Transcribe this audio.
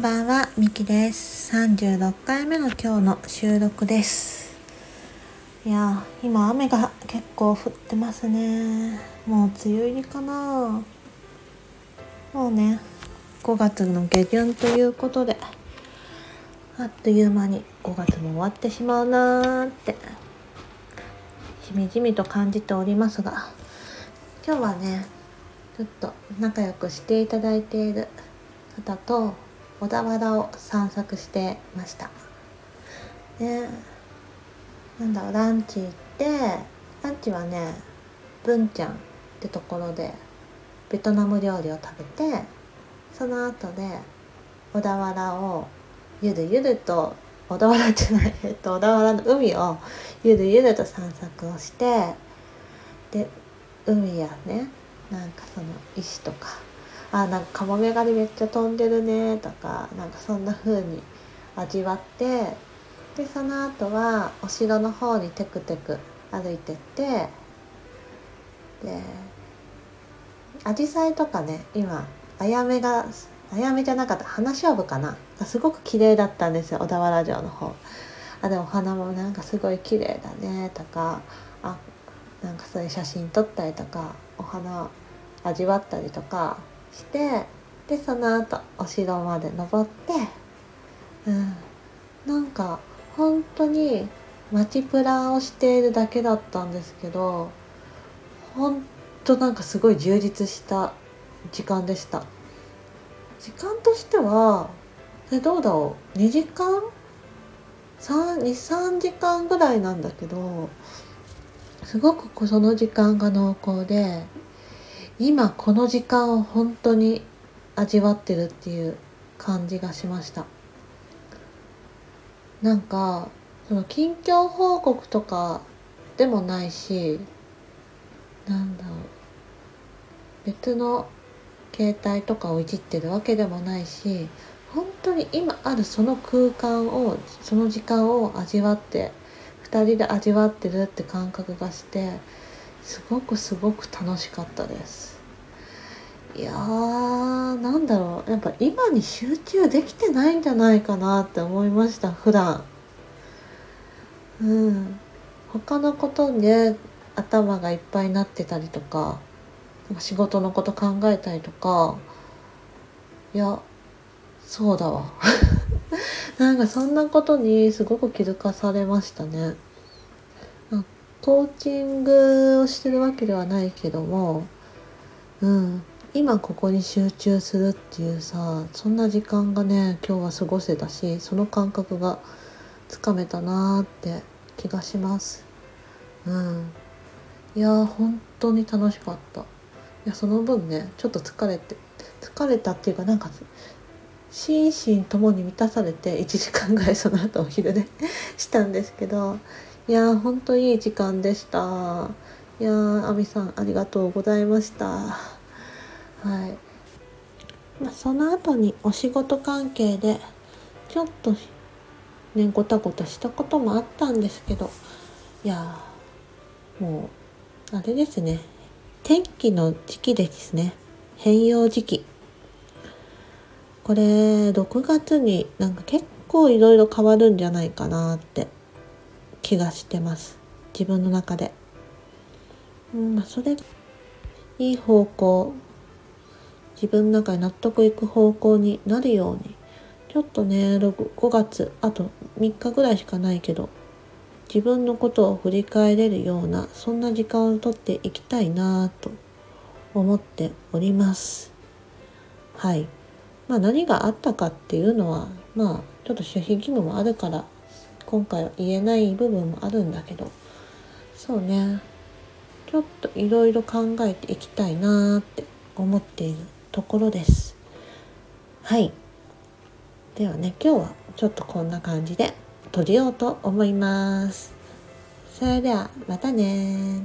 んばんは、みきです。36回目の今日の収録です。いや、今雨が結構降ってますね。もう梅雨入りかなもうね、5月の下旬ということで、あっという間に5月も終わってしまうなーって、しみじみと感じておりますが、今日はね、ちょっと仲良くしていただいている方と小田原を散策してました。でなんだろうランチ行ってランチはね文ちゃんってところでベトナム料理を食べてその後で小田原をゆるゆると小田原じゃない、えっと、小田原の海をゆるゆると散策をしてで海やねなんかその石とかあなんかカモメガニめっちゃ飛んでるねとかなんかそんな風に味わってでその後はお城の方にテクテク歩いてってでアジサイとかね今あやめがあやめじゃなかった花しょうぶかなすごく綺麗だったんですよ小田原城の方。あでもお花もなんかすごい綺麗だねとかあなんかそういう写真撮ったりとかお花味わったりとかしてでその後お城まで登ってうん。なんか本当に街プラをしているだけだったんですけど本当なんかすごい充実した時間でした。時間としてはえどうだろう？2時間？23時間ぐらいなんだけどすごくその時間が濃厚で今この時間を本当に味わってるっていう感じがしました。なんかその近況報告とかでもないしなんだろう。別の携帯とかをいじってるわけでもないし本当に今あるその空間をその時間を味わって2人で味わってるって感覚がしてすごくすごく楽しかったです。いやーなんだろう。やっぱ今に集中できてないんじゃないかなって思いました普段。うん。他のことで頭がいっぱいになってたりとか仕事のこと考えたりとかいやそうだわ。なんかそんなことにすごく気づかされましたね。コーチングをしてるわけではないけども、うん、今ここに集中するっていうさそんな時間がね今日は過ごせたしその感覚がつかめたなーって気がします。うん、いやー本当に楽しかった。いやその分ねちょっと疲れて疲れたっていうかなんか心身ともに満たされて1時間ぐらいその後お昼寝 したんですけどいやー本当いい時間でした。いやー亜美さんありがとうございました。はい、まあ、その後にお仕事関係でちょっとねごたごたしたこともあったんですけどいやもうあれですね。天気の時期ですね。変容時期。これ6月になんか結構いろいろ変わるんじゃないかなって気がしてます。自分の中で、うんまあ、それいい方向。自分の中で納得いく方向になるように。ちょっとね5月あと3日ぐらいしかないけど自分のことを振り返れるようなそんな時間をとっていきたいなと思っております。はい。まあ何があったかっていうのはまあちょっと守秘義務もあるから今回は言えない部分もあるんだけど。そうね。ちょっといろいろ考えていきたいなって思っているところです。はい。ではね今日はちょっとこんな感じで閉じようと思います。それではまたね